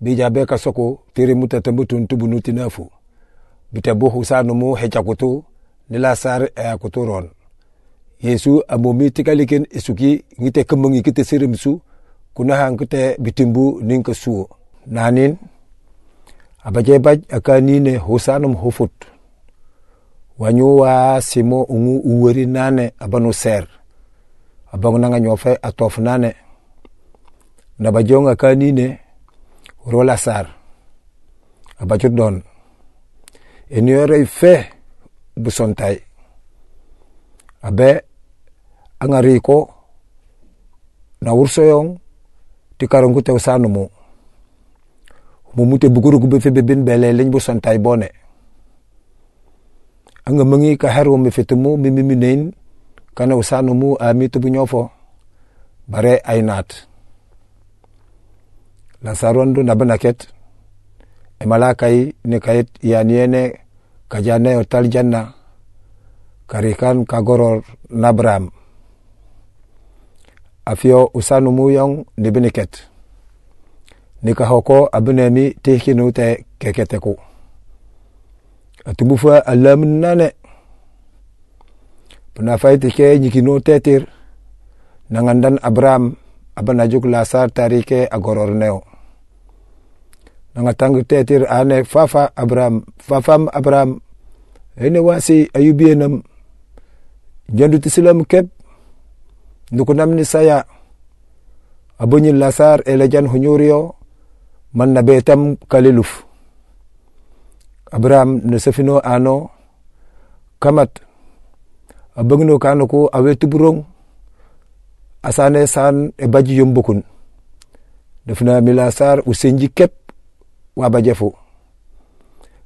bija be ka soko tiri muta tambu tun tubu nuti nafu. Bita bu husanu mu hecha kutu sar e kutu ron. Yesu amomi tikaliken isuki ngite kemengi kite sirim su kuna hang bitimbu ning nanin abaje baj akani ne husanum hufut. Wanyu wa simo ungu uweri nane abanu ser. Abang nanga nyofe atof nane. Na bajong akani rola sar abajut don eniore fe busontai abe angari ko na ursoyong ti karongu te usanu mu mumute buguru gube fe bebin bele busontai bone. Anga mangi ka hero me fetumu mimi nein kana usanu mu ami tubu nyofo bare ainat la sarondu na banaket e malakai ni kayit yaniene kajane otal janna karikan kagoror nabram. Afio usanu muyong ni biniket ni kahoko abunemi tehkinu te keketeku. Atumufa alam nane. Puna faiti ke nyikino tetir nangandan abram abanajuk lasar tarike agoror neo nanga tang tetir ane fafa abram fafam abram ene wasi ayubienam jandu tisilam kep. Nukunam ni saya. Abunyin lasar elejan hunyurio man na betam kaliluf. Abram ne ano. Kamat. Abagno kanuku awe tuburong asane san e baji yombukun. Defna milasar usenji kep wa bajefu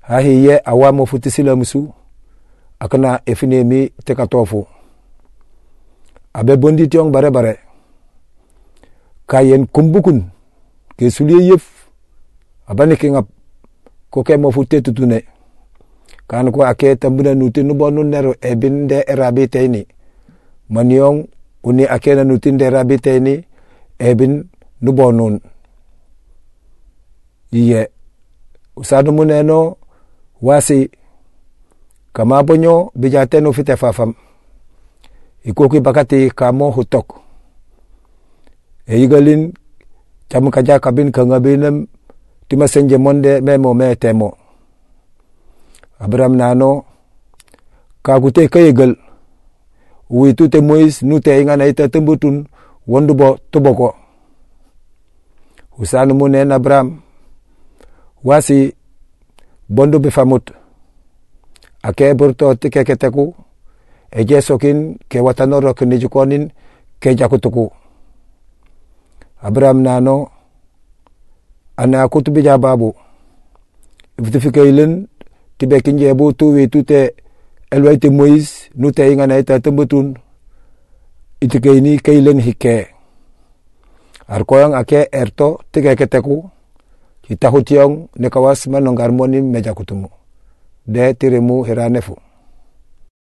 ha hiye awamo futi silamsu akana efine mi abe bondi tiong bare bare. Kayen kumbukun ke suliye yef abani ke ngap ko ke mo futte tutune. Kan ko ake tambuna nuti nero e binde erabi teni maniong uni ake na nuti de erabi teni e bin nubo nun iye usadu muneno wasi kama bonyo bijate no fite fafam. Ikoki bakati kamo hutok. E yigalin cham kaja kabin kangabinem tima senje monde memo me temo. Abram nano kagute kayegal witu te mois nu te ingana ita tembutun wondubo tuboko usanu munen abram wasi bondo be famut ake burto tike keteku eje sokin ke watanoro kinijukonin ke jakutuku abram nano ana kutubi jababu iftifikailen tibe kinjebu tuwi tute elwaite mois nu taingana ita tambutun itikeini keilen hike arkoyang ake erto tikeketeku kitahutiong nekawas manongarmoni meja kutumu de tiremu heranefu